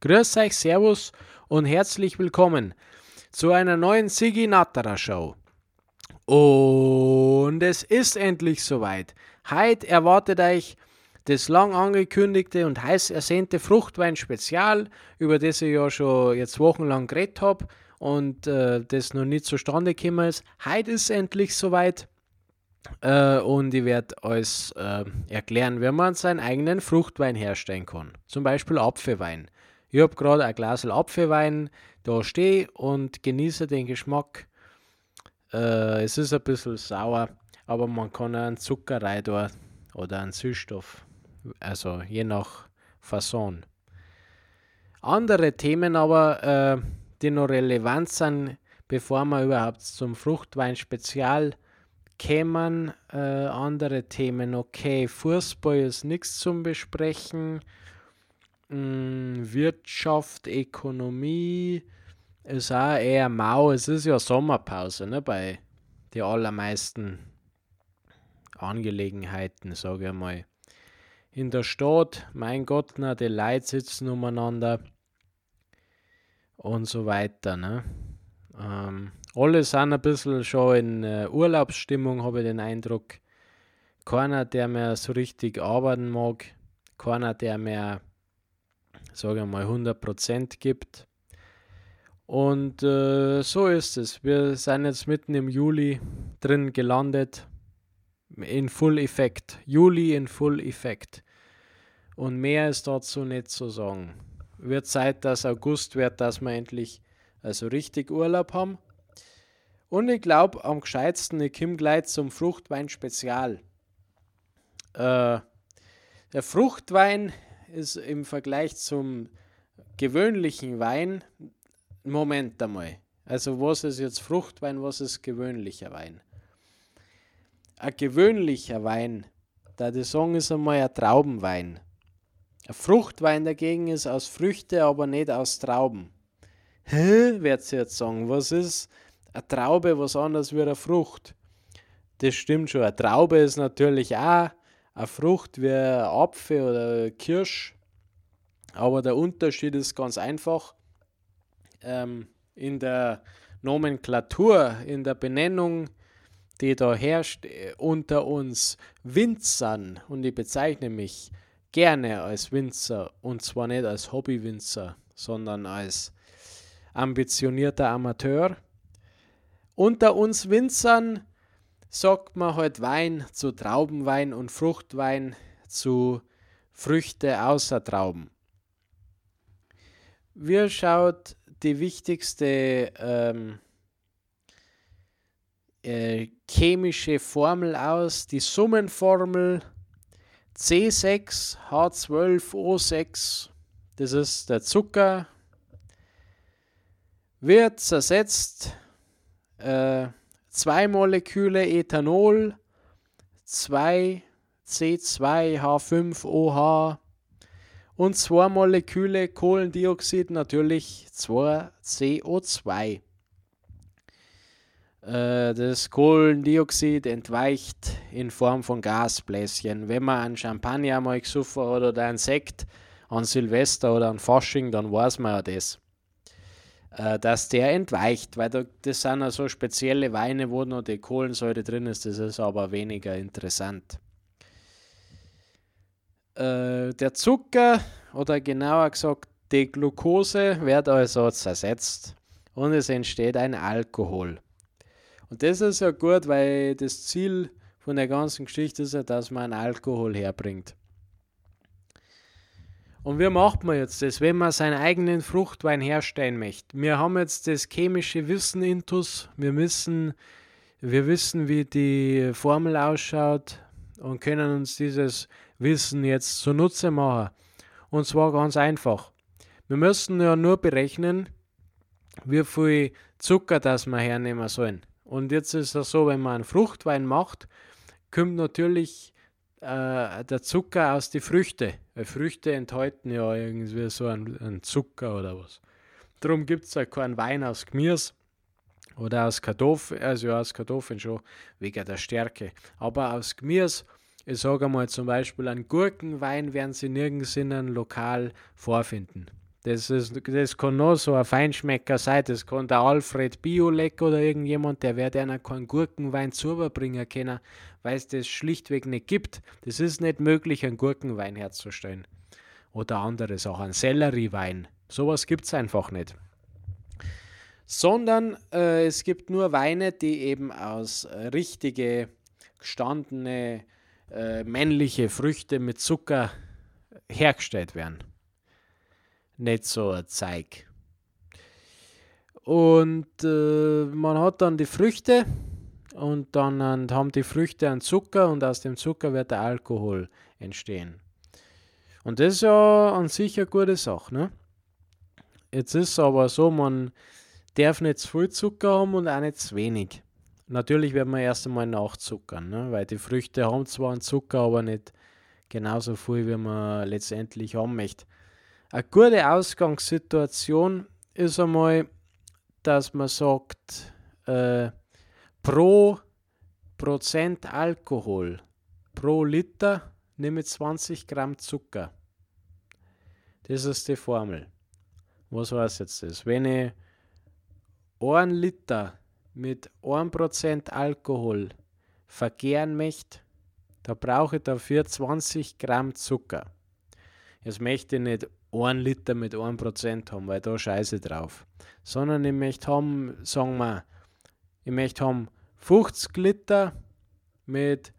Grüß euch, Servus und herzlich willkommen zu einer neuen Sigi Natterer Show. Und es ist endlich soweit. Heute erwartet euch das lang angekündigte und heiß ersehnte Fruchtwein-Spezial, über das ich ja schon jetzt wochenlang geredet habe und äh, das noch nicht zustande gekommen ist. Heute ist endlich soweit. Äh, und ich werde euch äh, erklären, wie man seinen eigenen Fruchtwein herstellen kann. Zum Beispiel Apfelwein. Ich habe gerade ein Glas Apfelwein da stehe und genieße den Geschmack. Äh, es ist ein bisschen sauer, aber man kann auch einen Zucker rein da oder einen Süßstoff. Also je nach Fasson. Andere Themen aber, äh, die noch relevant sind, bevor wir überhaupt zum Fruchtwein-Spezial kämen. Äh, andere Themen, okay, Fußball ist nichts zum Besprechen. Hm, Wirtschaft, Ökonomie ist auch eher mau. Es ist ja Sommerpause ne, bei den allermeisten Angelegenheiten, sage ich mal. In der Stadt, mein Gott, na, die Leute sitzen umeinander und so weiter. Ne? Ähm, alle sind ein bisschen schon in äh, Urlaubsstimmung, habe ich den Eindruck. Keiner, der mehr so richtig arbeiten mag, keiner, der mehr sage mal, 100% gibt. Und äh, so ist es. Wir sind jetzt mitten im Juli drin gelandet. In Full Effekt. Juli in Full Effekt. Und mehr ist dazu nicht zu sagen. Wird Zeit, dass August wird, dass wir endlich also richtig Urlaub haben. Und ich glaube, am gescheitsten, ich komme gleich zum Fruchtwein Spezial. Äh, der Fruchtwein ist im Vergleich zum gewöhnlichen Wein, Moment einmal. Also was ist jetzt Fruchtwein, was ist gewöhnlicher Wein? Ein gewöhnlicher Wein, da die sagen, ist einmal ein Traubenwein. Ein Fruchtwein dagegen ist aus Früchte, aber nicht aus Trauben. Hä, wird ihr jetzt sagen, was ist eine Traube was anderes wie eine Frucht? Das stimmt schon. Eine Traube ist natürlich auch eine Frucht wie Apfel oder Kirsch. Aber der Unterschied ist ganz einfach. Ähm, in der Nomenklatur, in der Benennung, die da herrscht äh, unter uns Winzern, und ich bezeichne mich gerne als Winzer, und zwar nicht als Hobbywinzer, sondern als ambitionierter Amateur. Unter uns Winzern sagt man halt Wein zu Traubenwein und Fruchtwein zu Früchte außer Trauben. Wie schaut die wichtigste ähm, äh, chemische Formel aus? Die Summenformel C6H12O6, das ist der Zucker, wird zersetzt. Äh, zwei Moleküle Ethanol, 2 C2H5OH und zwei Moleküle Kohlendioxid, natürlich 2 CO2. Äh, das Kohlendioxid entweicht in Form von Gasbläschen. Wenn man einen Champagner mal gesoffen hat oder einen Sekt an Silvester oder an Fasching, dann weiß man ja das. Äh, dass der entweicht, weil da, das sind ja so spezielle Weine, wo noch die Kohlensäure drin ist, das ist aber weniger interessant. Äh, der Zucker oder genauer gesagt die Glucose wird also zersetzt und es entsteht ein Alkohol. Und das ist ja gut, weil das Ziel von der ganzen Geschichte ist ja, dass man Alkohol herbringt. Und wie macht man jetzt das, wenn man seinen eigenen Fruchtwein herstellen möchte? Wir haben jetzt das chemische Wissen intus. Wir wissen, wir wissen, wie die Formel ausschaut und können uns dieses Wissen jetzt zunutze machen. Und zwar ganz einfach. Wir müssen ja nur berechnen, wie viel Zucker das wir hernehmen sollen. Und jetzt ist es so, wenn man einen Fruchtwein macht, kommt natürlich äh, der Zucker aus den Früchten. Weil Früchte enthalten ja irgendwie so einen, einen Zucker oder was. Darum gibt es ja keinen Wein aus Gemüse oder aus Kartoffeln, also aus Kartoffeln schon, wegen der Stärke. Aber aus Gemüse, ich sage mal zum Beispiel einen Gurkenwein werden Sie nirgends in einem Lokal vorfinden. Das, ist, das kann nur so ein Feinschmecker sein. Das kann der Alfred Biolek oder irgendjemand, der wird einer keinen Gurkenwein bringen können, weil es das schlichtweg nicht gibt. Das ist nicht möglich, einen Gurkenwein herzustellen. Oder andere Sachen, einen Selleriewein. Sowas gibt es einfach nicht. Sondern äh, es gibt nur Weine, die eben aus äh, richtige, gestandene, äh, männliche Früchte mit Zucker hergestellt werden nicht so ein Zeug. Und äh, man hat dann die Früchte und dann haben die Früchte einen Zucker und aus dem Zucker wird der Alkohol entstehen. Und das ist ja an sich eine gute Sache. Ne? Jetzt ist es aber so, man darf nicht zu viel Zucker haben und auch nicht zu wenig. Natürlich wird man erst einmal nachzuckern, ne? weil die Früchte haben zwar einen Zucker, aber nicht genauso viel, wie man letztendlich haben möchte. Eine gute Ausgangssituation ist einmal, dass man sagt, äh, pro Prozent Alkohol pro Liter nehme 20 Gramm Zucker. Das ist die Formel. Was heißt jetzt das? Wenn ich 1 Liter mit 1% Alkohol vergären möchte, da brauche ich dafür 20 Gramm Zucker. Jetzt möchte ich nicht 1 Liter mit 1% haben, weil da scheiße drauf. Sondern ich möchte haben, sagen wir, ich möchte haben 50 Liter mit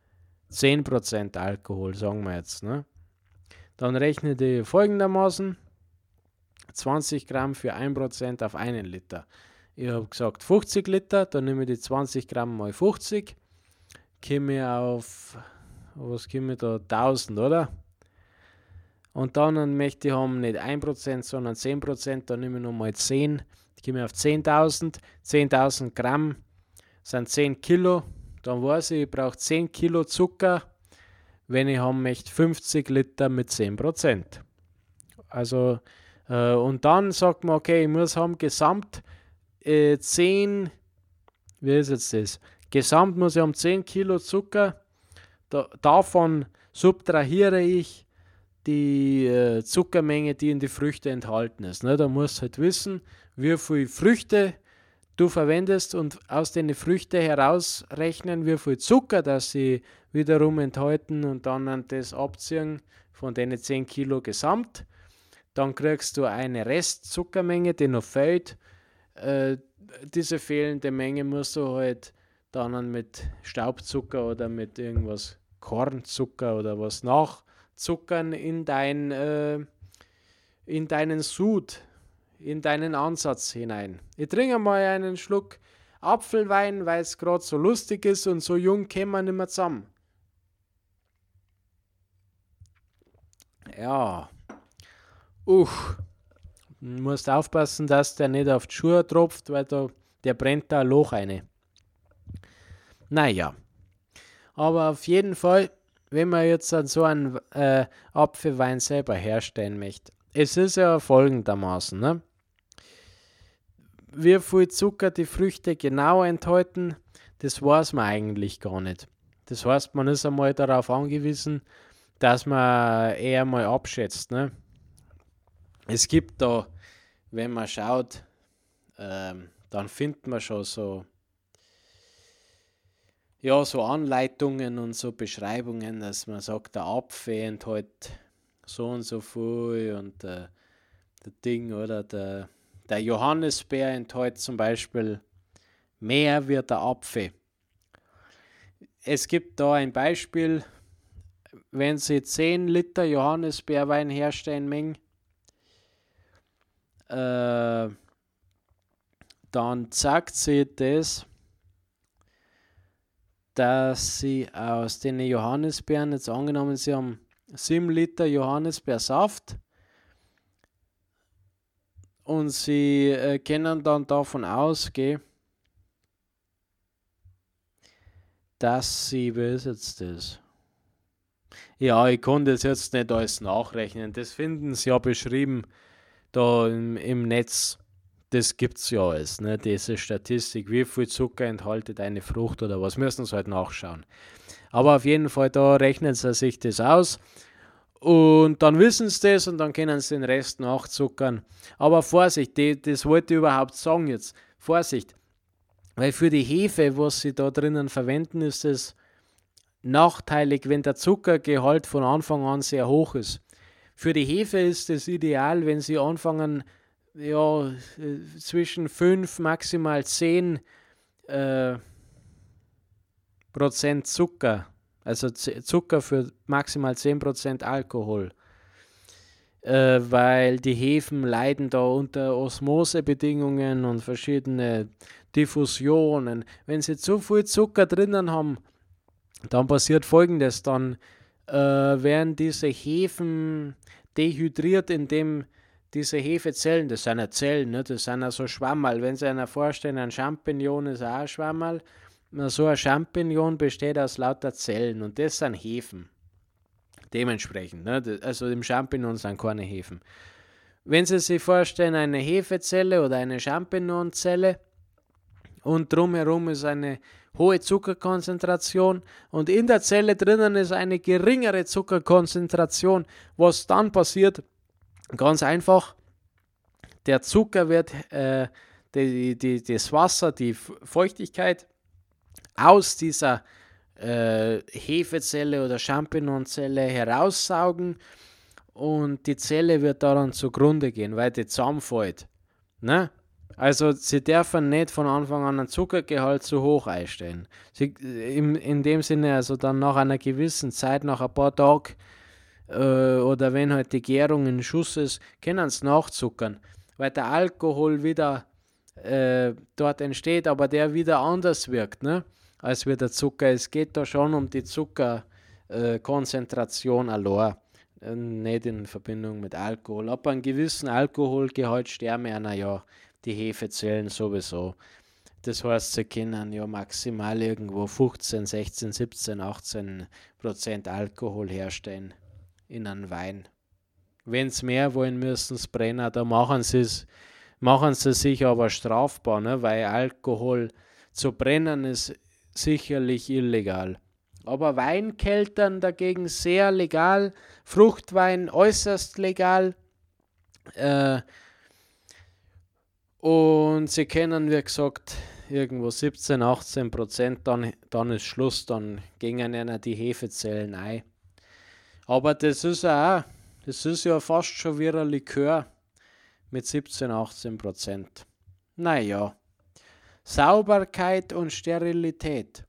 10% Alkohol, sagen wir jetzt. Ne? Dann rechne ich folgendermaßen 20 Gramm für 1% auf einen Liter. Ich habe gesagt 50 Liter, dann nehme ich die 20 Gramm mal 50, komme auf, was komme ich da, 1000, oder? Und dann möchte ich haben nicht 1%, sondern 10%, dann nehme ich nochmal 10. Ich gehe auf 10.000. 10.000 Gramm sind 10 Kilo. Dann weiß ich, ich brauche 10 Kilo Zucker, wenn ich haben möchte 50 Liter mit 10%. Also, äh, und dann sagt man, okay, ich muss haben gesamt äh, 10, wie ist jetzt das? Gesamt muss ich haben 10 Kilo Zucker. Da, davon subtrahiere ich die äh, Zuckermenge, die in die Früchte enthalten ist. Ne? Da musst du halt wissen, wie viel Früchte du verwendest und aus den Früchten herausrechnen, wie viel Zucker das sie wiederum enthalten und dann das abziehen von den 10 Kilo gesamt. Dann kriegst du eine Restzuckermenge, die noch fehlt. Äh, diese fehlende Menge musst du halt dann mit Staubzucker oder mit irgendwas Kornzucker oder was nach Zuckern in, dein, äh, in deinen Sud, in deinen Ansatz hinein. Ich trinke mal einen Schluck Apfelwein, weil es gerade so lustig ist und so jung kämen wir nicht mehr zusammen. Ja. Uch. Du musst aufpassen, dass der nicht auf die Schuhe tropft, weil da, der brennt da ein Loch eine. Naja. Aber auf jeden Fall wenn man jetzt so einen äh, Apfelwein selber herstellen möchte, es ist ja folgendermaßen, ne? wie viel Zucker die Früchte genau enthalten, das weiß man eigentlich gar nicht. Das heißt, man ist einmal darauf angewiesen, dass man eher mal abschätzt. Ne? Es gibt da, wenn man schaut, ähm, dann findet man schon so ja, so Anleitungen und so Beschreibungen, dass man sagt, der Apfel enthält so und so viel und äh, der Ding oder der, der Johannisbeer enthält zum Beispiel mehr wie der Apfel. Es gibt da ein Beispiel, wenn Sie 10 Liter Johannisbeerwein herstellen mengen, äh, dann sagt sie das dass sie aus den Johannisbeeren, jetzt angenommen, sie haben 7 Liter Johannisbeersaft und sie äh, können dann davon ausgehen, dass sie, wie ist jetzt das? Ja, ich konnte das jetzt nicht alles nachrechnen. Das finden sie ja beschrieben da im, im Netz das gibt es ja alles, ne? diese Statistik, wie viel Zucker enthaltet eine Frucht oder was, müssen sie halt nachschauen. Aber auf jeden Fall, da rechnet sie sich das aus Und dann wissen sie das und dann können sie den Rest nachzuckern. Aber Vorsicht, die, das wollte ich überhaupt sagen jetzt. Vorsicht. Weil für die Hefe, was sie da drinnen verwenden, ist es nachteilig, wenn der Zuckergehalt von Anfang an sehr hoch ist. Für die Hefe ist es ideal, wenn sie anfangen, ja, zwischen 5, maximal 10 äh, Prozent Zucker also Zucker für maximal 10% Alkohol. Äh, weil die Hefen leiden da unter Osmosebedingungen und verschiedene Diffusionen. Wenn sie zu viel Zucker drinnen haben, dann passiert folgendes: Dann äh, werden diese Hefen dehydriert, indem diese Hefezellen, das sind ja Zellen, ne? das sind ja so Schwammerl. Wenn Sie sich vorstellen, ein Champignon ist auch ein Schwammerl so ein Champignon besteht aus lauter Zellen und das sind Hefen. Dementsprechend, ne? also im Champignon sind keine Hefen. Wenn Sie sich vorstellen, eine Hefezelle oder eine Champignonzelle und drumherum ist eine hohe Zuckerkonzentration und in der Zelle drinnen ist eine geringere Zuckerkonzentration, was dann passiert? Ganz einfach, der Zucker wird, äh, die, die, das Wasser, die Feuchtigkeit aus dieser äh, Hefezelle oder Champignonzelle heraussaugen und die Zelle wird daran zugrunde gehen, weil die zusammenfällt. Ne? Also sie dürfen nicht von Anfang an einen Zuckergehalt zu hoch einstellen. Sie, in, in dem Sinne, also dann nach einer gewissen Zeit, nach ein paar Tagen äh, oder wenn halt die Gärung in Schuss ist, können sie nachzuckern, weil der Alkohol wieder äh, dort entsteht, aber der wieder anders wirkt. Ne? als wie der Zucker. Es geht da schon um die Zuckerkonzentration äh, allein, äh, nicht in Verbindung mit Alkohol. Ab einem gewissen Alkoholgehalt sterben einer ja die Hefezellen sowieso. Das heißt, sie können ja maximal irgendwo 15, 16, 17, 18 Prozent Alkohol herstellen in einem Wein. Wenn sie mehr wollen, müssen sie brennen. Da machen sie machen sie sich aber strafbar, ne? weil Alkohol zu brennen ist sicherlich illegal. Aber Weinkeltern dagegen sehr legal, Fruchtwein äußerst legal. Äh, und sie kennen, wie gesagt, irgendwo 17, 18 Prozent, dann, dann ist Schluss, dann gingen ihnen die Hefezellen ein. Aber das ist auch, das ist ja fast schon wie ein Likör mit 17, 18 Prozent. Naja. Sauberkeit und Sterilität.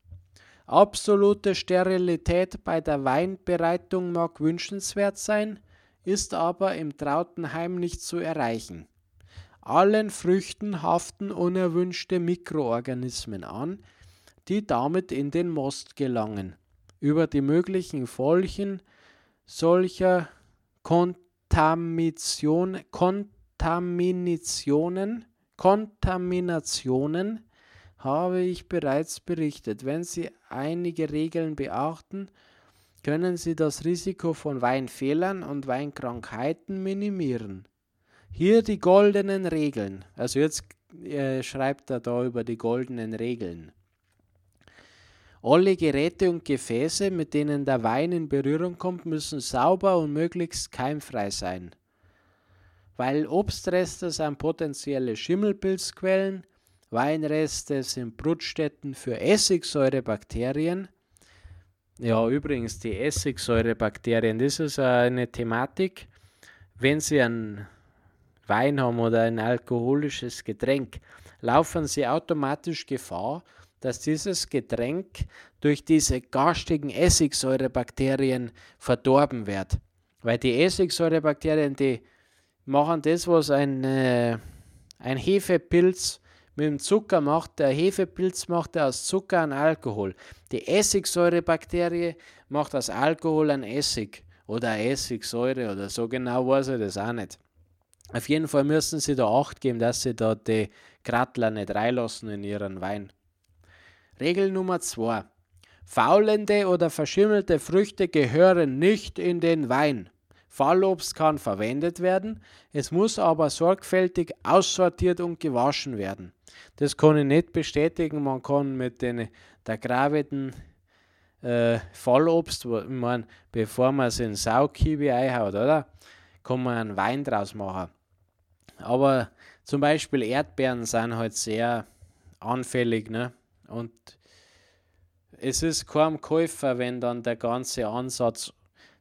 Absolute Sterilität bei der Weinbereitung mag wünschenswert sein, ist aber im Trautenheim nicht zu erreichen. Allen Früchten haften unerwünschte Mikroorganismen an, die damit in den Most gelangen. Über die möglichen Folgen solcher Kontamination, Kontaminationen, Kontaminationen habe ich bereits berichtet. Wenn Sie einige Regeln beachten, können Sie das Risiko von Weinfehlern und Weinkrankheiten minimieren. Hier die goldenen Regeln. Also jetzt äh, schreibt er da über die goldenen Regeln. Alle Geräte und Gefäße, mit denen der Wein in Berührung kommt, müssen sauber und möglichst keimfrei sein. Weil Obstreste sind potenzielle Schimmelpilzquellen, Weinreste sind Brutstätten für Essigsäurebakterien. Ja, übrigens, die Essigsäurebakterien, das ist eine Thematik. Wenn Sie einen Wein haben oder ein alkoholisches Getränk, laufen Sie automatisch Gefahr, dass dieses Getränk durch diese garstigen Essigsäurebakterien verdorben wird. Weil die Essigsäurebakterien, die machen das, was ein, äh, ein Hefepilz mit dem Zucker macht, der Hefepilz macht aus Zucker einen Alkohol. Die Essigsäurebakterie macht aus Alkohol einen Essig oder eine Essigsäure oder so genau weiß ich das auch nicht. Auf jeden Fall müssen sie da Acht geben, dass sie da die Krattler nicht reinlassen in ihren Wein. Regel Nummer 2. Faulende oder verschimmelte Früchte gehören nicht in den Wein. Fallobst kann verwendet werden, es muss aber sorgfältig aussortiert und gewaschen werden. Das kann ich nicht bestätigen. Man kann mit den, der Graviten äh, Fallobst, ich meine, bevor man es in Saukiwi einhaut, oder? Kann man einen Wein draus machen. Aber zum Beispiel Erdbeeren sind halt sehr anfällig, ne? Und es ist kaum Käufer, wenn dann der ganze Ansatz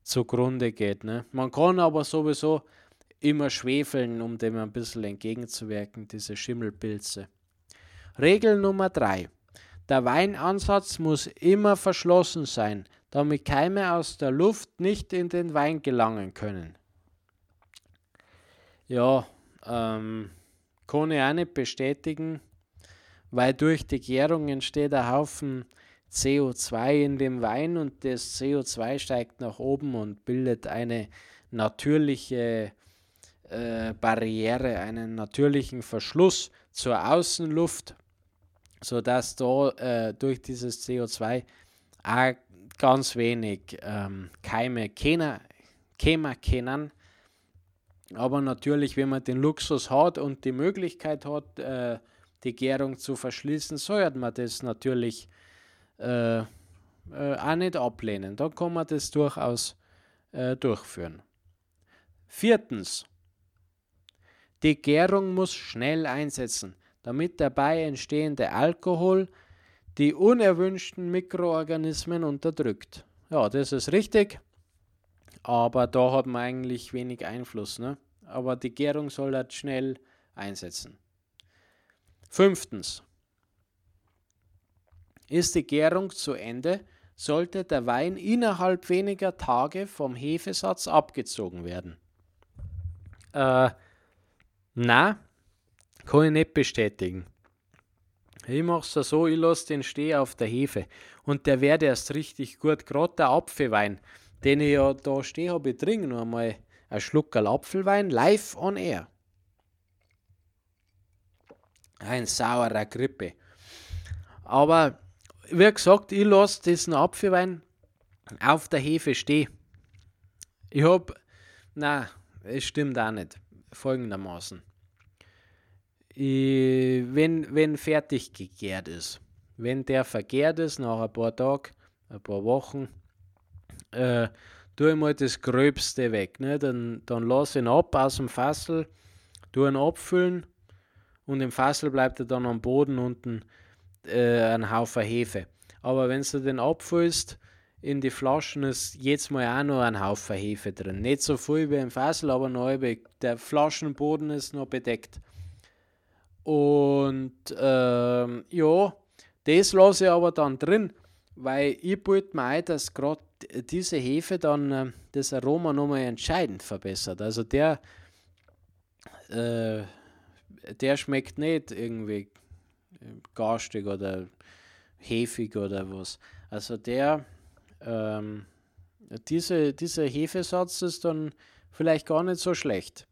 zugrunde geht. Ne? Man kann aber sowieso immer schwefeln, um dem ein bisschen entgegenzuwirken, diese Schimmelpilze. Regel Nummer 3. Der Weinansatz muss immer verschlossen sein, damit Keime aus der Luft nicht in den Wein gelangen können. Ja, ähm, kann ich auch nicht bestätigen, weil durch die Gärung entsteht ein Haufen CO2 in dem Wein und das CO2 steigt nach oben und bildet eine natürliche äh, Barriere, einen natürlichen Verschluss zur Außenluft, sodass da äh, durch dieses CO2 auch ganz wenig ähm, Keime kämen können. Aber natürlich, wenn man den Luxus hat und die Möglichkeit hat, äh, die Gärung zu verschließen, sollte man das natürlich äh, äh, auch nicht ablehnen. Da kann man das durchaus äh, durchführen. Viertens. Die Gärung muss schnell einsetzen, damit dabei entstehende Alkohol die unerwünschten Mikroorganismen unterdrückt. Ja, das ist richtig, aber da hat man eigentlich wenig Einfluss. Ne? Aber die Gärung soll halt schnell einsetzen. Fünftens. Ist die Gärung zu Ende, sollte der Wein innerhalb weniger Tage vom Hefesatz abgezogen werden. Äh, na, kann ich nicht bestätigen. Ich mache es so, ich lasse den stehen auf der Hefe und der wird erst richtig gut. Gerade der Apfelwein, den ich ja da stehe habe, ich trinke noch einmal einen Schluck Apfelwein live on air. Ein saurer Grippe. Aber wie gesagt, ich lasse diesen Apfelwein auf der Hefe stehen. Ich habe, na, es stimmt auch nicht. Folgendermaßen. Ich, wenn, wenn fertig gegärt ist, wenn der vergärt ist nach ein paar Tagen, ein paar Wochen, äh, tue ich mal das Gröbste weg. Ne? Dann, dann lasse ich ihn ab aus dem Fassel, tue ihn abfüllen und im Fassel bleibt er dann am Boden unten äh, ein Haufen Hefe. Aber wenn du den abfüllst in die Flaschen, ist jetzt mal auch noch ein Haufen Hefe drin. Nicht so viel wie im Fassel, aber noch der Flaschenboden ist noch bedeckt. Und ähm, ja, das lasse ich aber dann drin, weil ich biete mir ein, dass gerade diese Hefe dann äh, das Aroma nochmal entscheidend verbessert. Also der, äh, der schmeckt nicht irgendwie garstig oder hefig oder was. Also der, ähm, diese, dieser Hefesatz ist dann vielleicht gar nicht so schlecht.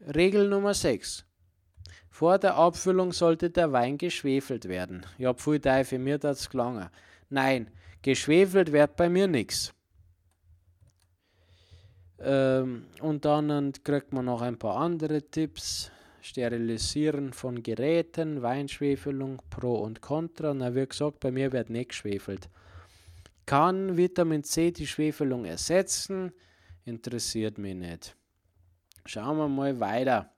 Regel Nummer 6. Vor der Abfüllung sollte der Wein geschwefelt werden. Habe viel Teufel, mir das gelangen. Nein, geschwefelt wird bei mir nichts. Ähm, und dann kriegt man noch ein paar andere Tipps. Sterilisieren von Geräten, Weinschwefelung, Pro und Contra. Na, wie gesagt, bei mir wird nicht geschwefelt. Kann Vitamin C die Schwefelung ersetzen? Interessiert mich nicht. Schauen wir mal weiter.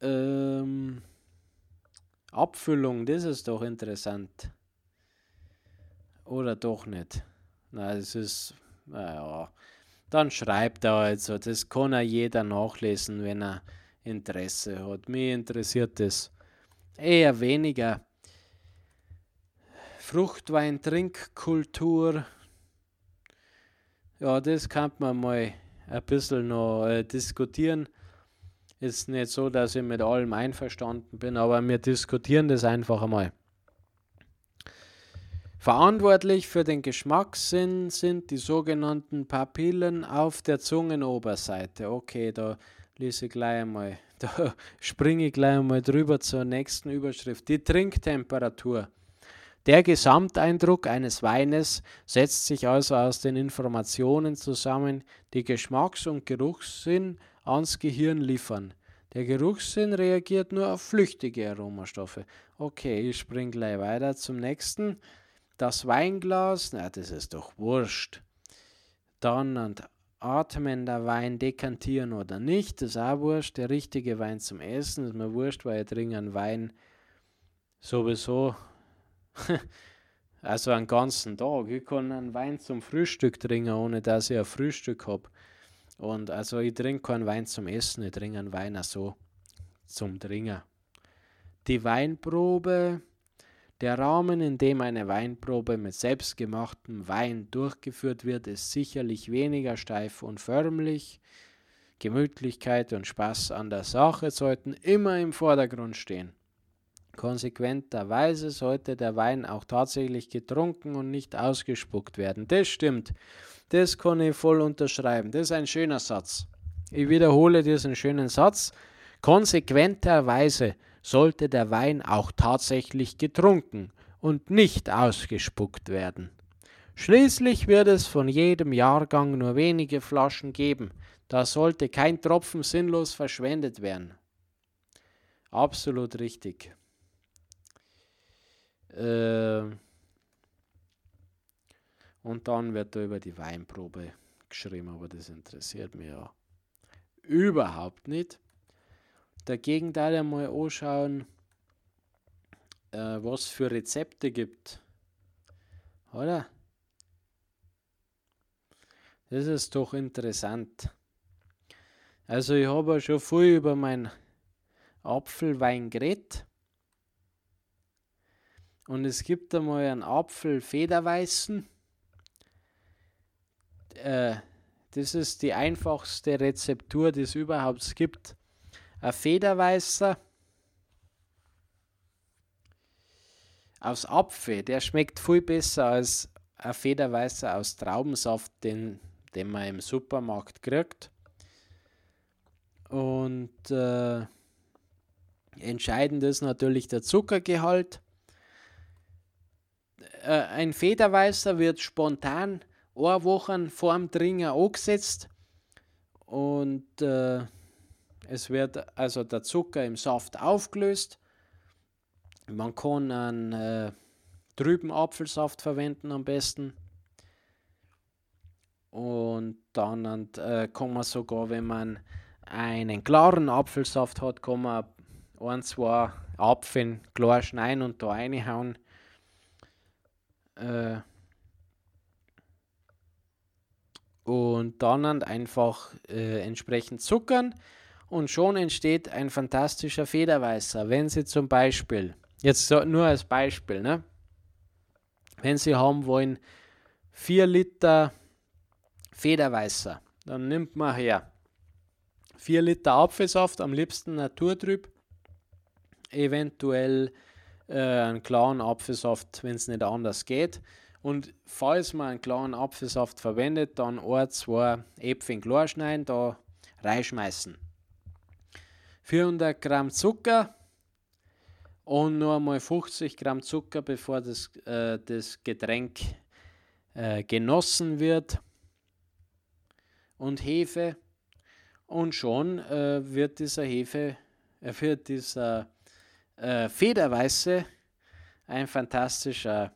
Ähm, Abfüllung, das ist doch interessant. Oder doch nicht? Na, das ist, naja, dann schreibt er also, das kann ja jeder nachlesen, wenn er Interesse hat. Mich interessiert das eher weniger. Fruchtwein-Trinkkultur. Ja, das kann man mal ein bisschen noch äh, diskutieren. Ist nicht so, dass ich mit allem einverstanden bin, aber wir diskutieren das einfach einmal. Verantwortlich für den Geschmackssinn sind die sogenannten Papillen auf der Zungenoberseite. Okay, da lese ich gleich einmal, da springe ich gleich einmal drüber zur nächsten Überschrift. Die Trinktemperatur. Der Gesamteindruck eines Weines setzt sich also aus den Informationen zusammen, die Geschmacks- und Geruchssinn ans Gehirn liefern. Der Geruchssinn reagiert nur auf flüchtige Aromastoffe. Okay, ich springe gleich weiter zum nächsten. Das Weinglas, na, das ist doch wurscht. Dann und atmen der Wein dekantieren oder nicht, das ist auch wurscht. Der richtige Wein zum Essen ist mir wurscht, weil ich trinke einen Wein sowieso, also einen ganzen Tag. Ich kann einen Wein zum Frühstück trinken, ohne dass ich ein Frühstück habe. Und also ich trinke keinen Wein zum Essen, ich trinke einen Wein auch so zum Trinken. Die Weinprobe der Rahmen, in dem eine Weinprobe mit selbstgemachtem Wein durchgeführt wird, ist sicherlich weniger steif und förmlich. Gemütlichkeit und Spaß an der Sache sollten immer im Vordergrund stehen. Konsequenterweise sollte der Wein auch tatsächlich getrunken und nicht ausgespuckt werden. Das stimmt. Das kann ich voll unterschreiben. Das ist ein schöner Satz. Ich wiederhole diesen schönen Satz. Konsequenterweise sollte der Wein auch tatsächlich getrunken und nicht ausgespuckt werden. Schließlich wird es von jedem Jahrgang nur wenige Flaschen geben, da sollte kein Tropfen sinnlos verschwendet werden. Absolut richtig. Äh, und dann wird da über die Weinprobe geschrieben, aber das interessiert mich ja überhaupt nicht. Dagegen da ja mal anschauen, äh, was für Rezepte gibt. Oder? Das ist doch interessant. Also ich habe schon viel über meinen Apfelwein geredet. Und es gibt einmal einen Apfelfederweißen. Äh, das ist die einfachste Rezeptur, die es überhaupt gibt. Ein Federweißer aus Apfel, der schmeckt viel besser als ein Federweißer aus Traubensaft, den, den man im Supermarkt kriegt. Und äh, entscheidend ist natürlich der Zuckergehalt. Äh, ein Federweißer wird spontan eine Woche vor dem Dringer angesetzt und äh, es wird also der Zucker im Saft aufgelöst. Man kann einen äh, trüben Apfelsaft verwenden am besten. Und dann äh, kann man sogar, wenn man einen klaren Apfelsaft hat, kann man ein, zwei Apfeln klar schneiden und da reinhauen. Äh, und dann einfach äh, entsprechend zuckern und schon entsteht ein fantastischer Federweißer. Wenn Sie zum Beispiel, jetzt nur als Beispiel, ne? wenn Sie haben wollen 4 Liter Federweißer, dann nimmt man her 4 Liter Apfelsaft, am liebsten naturtrüb, eventuell äh, einen klaren Apfelsaft, wenn es nicht anders geht. Und falls man einen klaren Apfelsaft verwendet, dann ein, zwei Äpfel klar schneiden, da reinschmeißen. 400 Gramm Zucker und nur einmal 50 Gramm Zucker, bevor das, äh, das Getränk äh, genossen wird. Und Hefe. Und schon äh, wird dieser Hefe, äh, wird dieser äh, Federweiße ein fantastischer,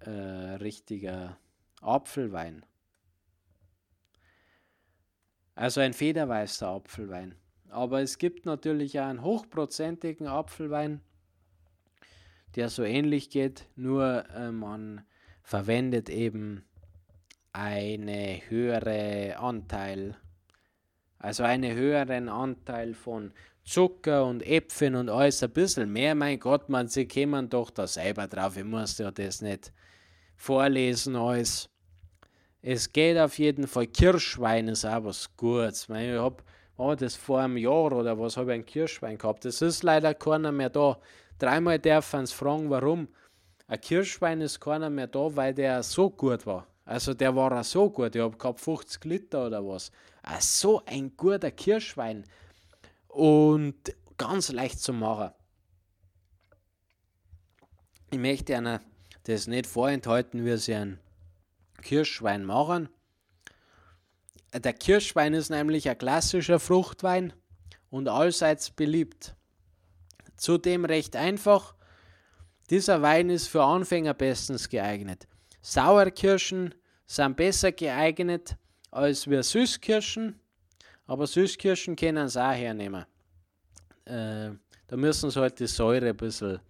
äh, richtiger Apfelwein. Also ein federweißer Apfelwein. Aber es gibt natürlich auch einen hochprozentigen Apfelwein, der so ähnlich geht, nur äh, man verwendet eben eine höhere Anteil, also einen höheren Anteil von Zucker und Äpfeln und alles ein bisschen mehr. Mein Gott, man, sie kommen doch da selber drauf. Ich muss ja das nicht vorlesen alles. Es geht auf jeden Fall. Kirschwein ist auch was Gutes. Ich habe oh, das vor einem Jahr oder was habe ich ein Kirschwein gehabt. Das ist leider keiner mehr da. Dreimal darf man fragen, warum. Ein Kirschwein ist keiner mehr da, weil der so gut war. Also der war auch so gut. Ich habe gehabt 50 Liter oder was. Ah, so ein guter Kirschwein. Und ganz leicht zu machen. Ich möchte einer das nicht vorenthalten, wie sie ein Kirschwein machen. Der Kirschwein ist nämlich ein klassischer Fruchtwein und allseits beliebt. Zudem recht einfach. Dieser Wein ist für Anfänger bestens geeignet. Sauerkirschen sind besser geeignet als wir Süßkirschen, aber Süßkirschen können sie auch hernehmen. Äh, da müssen sie halt die Säure ein bisschen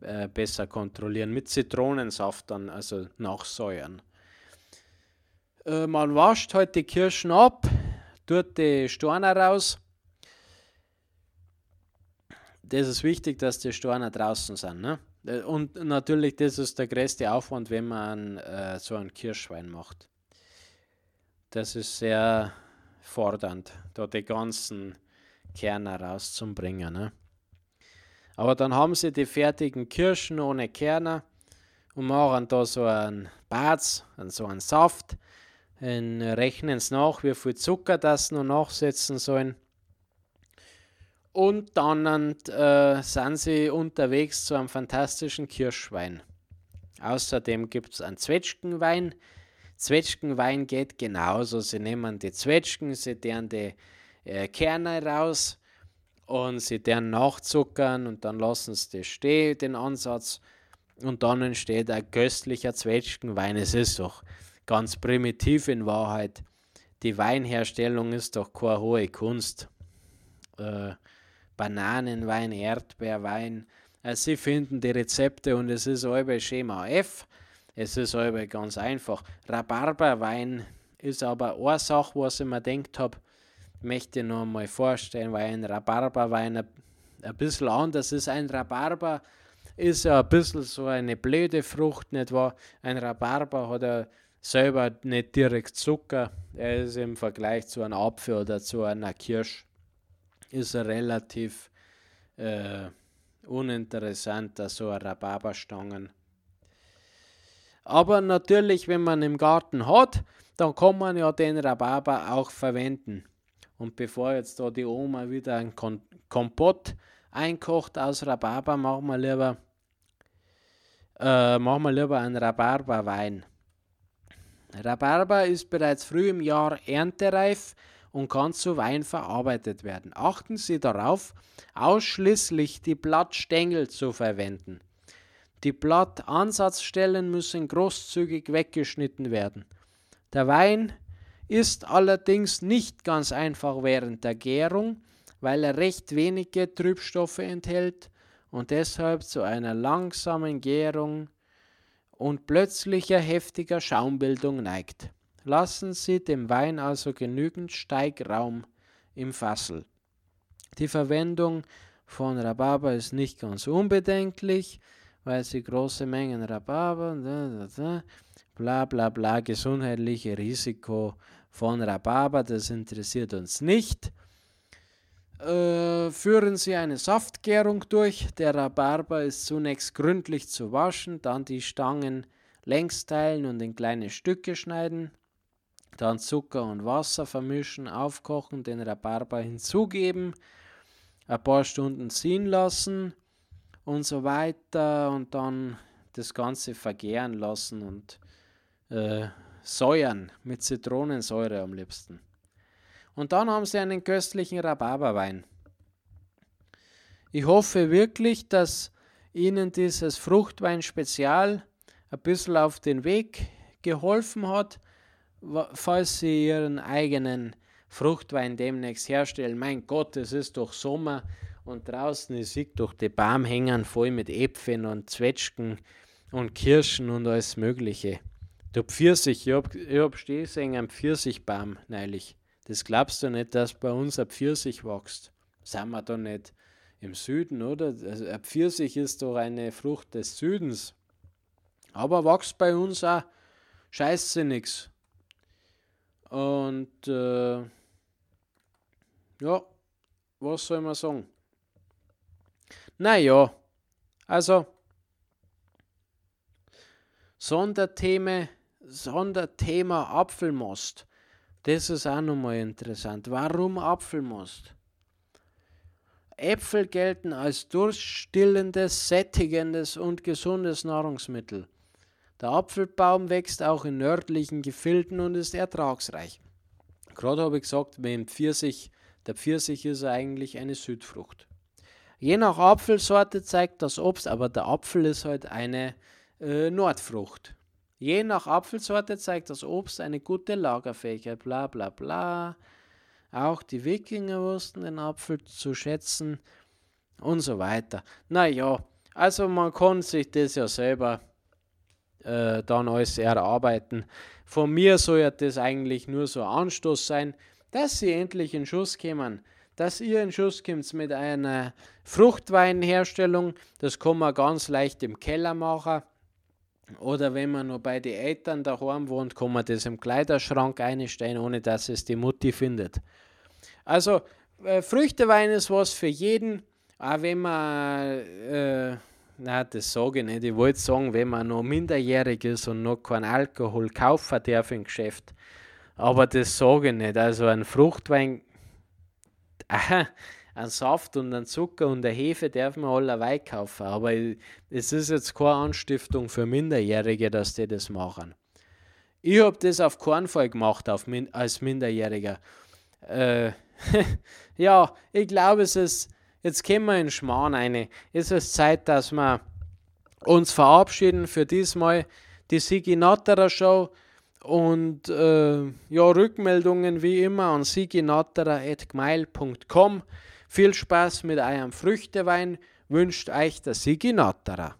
äh, besser kontrollieren. Mit Zitronensaft dann, also nachsäuern. Äh, man wascht halt die Kirschen ab, tut die Steine raus. Das ist wichtig, dass die Steine draußen sind. Ne? Äh, und natürlich, das ist der größte Aufwand, wenn man äh, so einen Kirschwein macht. Das ist sehr fordernd, da die ganzen Kerne rauszubringen. Ne? Aber dann haben sie die fertigen Kirschen ohne Kerne und machen da so einen Bad, so einen Saft, und rechnen es nach, wie viel Zucker das noch nachsetzen sollen. Und dann äh, sind sie unterwegs zu einem fantastischen Kirschwein. Außerdem gibt es einen Zwetschgenwein. Zwetschgenwein geht genauso. Sie nehmen die Zwetschgen, sie deren die äh, Kerne raus und sie deren nachzuckern und dann lassen sie das stehen, den Ansatz. Und dann entsteht ein köstlicher Zwetschgenwein. Es ist doch ganz primitiv in Wahrheit. Die Weinherstellung ist doch keine hohe Kunst. Äh, Bananenwein, Erdbeerwein. Also sie finden die Rezepte und es ist halbe Schema F. Es ist halbe ganz einfach. Rhabarberwein ist aber eine Sache, was ich mir gedacht habe, möchte ich noch mal vorstellen, weil ein Rhabarberwein ein, ein bisschen anders ist. Ein Rhabarber ist ja ein bisschen so eine blöde Frucht, nicht wahr? Ein Rhabarber hat ja selber nicht direkt Zucker. Er ist im Vergleich zu einem Apfel oder zu einer Kirsch ist er relativ äh, uninteressant, so ein Rhabarberstangen. Aber natürlich, wenn man im Garten hat, dann kann man ja den Rhabarber auch verwenden. Und bevor jetzt da die Oma wieder ein Kompott einkocht aus Rhabarber, machen wir lieber, äh, machen wir lieber einen Rhabarberwein. Rhabarber ist bereits früh im Jahr erntereif und kann zu Wein verarbeitet werden. Achten Sie darauf, ausschließlich die Blattstängel zu verwenden. Die Blattansatzstellen müssen großzügig weggeschnitten werden. Der Wein ist allerdings nicht ganz einfach während der Gärung, weil er recht wenige Trübstoffe enthält und deshalb zu einer langsamen Gärung und plötzlicher heftiger Schaumbildung neigt. Lassen Sie dem Wein also genügend Steigraum im Fassel. Die Verwendung von Rhabarber ist nicht ganz unbedenklich, weil sie große Mengen Rhabarber, bla bla bla, gesundheitliche Risiko von Rhabarber, das interessiert uns nicht. Äh, führen Sie eine Saftgärung durch. Der Rhabarber ist zunächst gründlich zu waschen, dann die Stangen längs teilen und in kleine Stücke schneiden. Dann Zucker und Wasser vermischen, aufkochen, den Rhabarber hinzugeben, ein paar Stunden ziehen lassen und so weiter und dann das Ganze vergären lassen und äh, säuern mit Zitronensäure am liebsten. Und dann haben sie einen köstlichen Rhabarberwein. Ich hoffe wirklich, dass Ihnen dieses Fruchtwein-Spezial ein bisschen auf den Weg geholfen hat falls Sie Ihren eigenen Fruchtwein demnächst herstellen, mein Gott, es ist doch Sommer und draußen, ich sehe durch die Baum hängen voll mit Äpfeln und Zwetschgen und Kirschen und alles Mögliche. Der Pfirsich, ich habe hab stehen am Pfirsichbaum neulich. Das glaubst du nicht, dass bei uns ein Pfirsich wächst. Sind wir da nicht im Süden, oder? Also ein Pfirsich ist doch eine Frucht des Südens. Aber wächst bei uns auch scheiße nichts. Und äh, ja, was soll man sagen? Naja, also Sonderthema, Sonderthema Apfelmost. Das ist auch nochmal interessant. Warum Apfelmost? Äpfel gelten als durststillendes, sättigendes und gesundes Nahrungsmittel. Der Apfelbaum wächst auch in nördlichen Gefilden und ist ertragsreich. Gerade habe ich gesagt, mit Pfirsich, der Pfirsich ist eigentlich eine Südfrucht. Je nach Apfelsorte zeigt das Obst, aber der Apfel ist halt eine äh, Nordfrucht. Je nach Apfelsorte zeigt das Obst eine gute Lagerfähigkeit, bla bla bla. Auch die Wikinger wussten den Apfel zu schätzen und so weiter. Naja, also man kann sich das ja selber äh, dann alles erarbeiten. Von mir soll ja das eigentlich nur so ein Anstoß sein, dass sie endlich in Schuss kommen. Dass ihr in Schuss kommt mit einer Fruchtweinherstellung, das kann man ganz leicht im Keller machen. Oder wenn man nur bei den Eltern daheim wohnt, kann man das im Kleiderschrank einstellen, ohne dass es die Mutti findet. Also, äh, Früchtewein ist was für jeden, auch wenn man, äh, na, das sage ich nicht, ich wollte sagen, wenn man noch minderjährig ist und noch keinen Alkohol kaufen darf im Geschäft. Aber das sage ich nicht. Also, ein Fruchtwein, aha, ein Saft und ein Zucker und eine Hefe darf man allerweil kaufen. Aber es ist jetzt keine Anstiftung für Minderjährige, dass die das machen. Ich habe das auf keinen Fall gemacht auf, als Minderjähriger. Äh, ja, ich glaube, es ist, jetzt kommen wir in Schmarrn rein. Es ist Zeit, dass wir uns verabschieden für diesmal die Sigi Natterer Show und äh, ja, Rückmeldungen wie immer an siginatterer.gmail.com. Viel Spaß mit eurem Früchtewein wünscht euch der Sigi Natterer.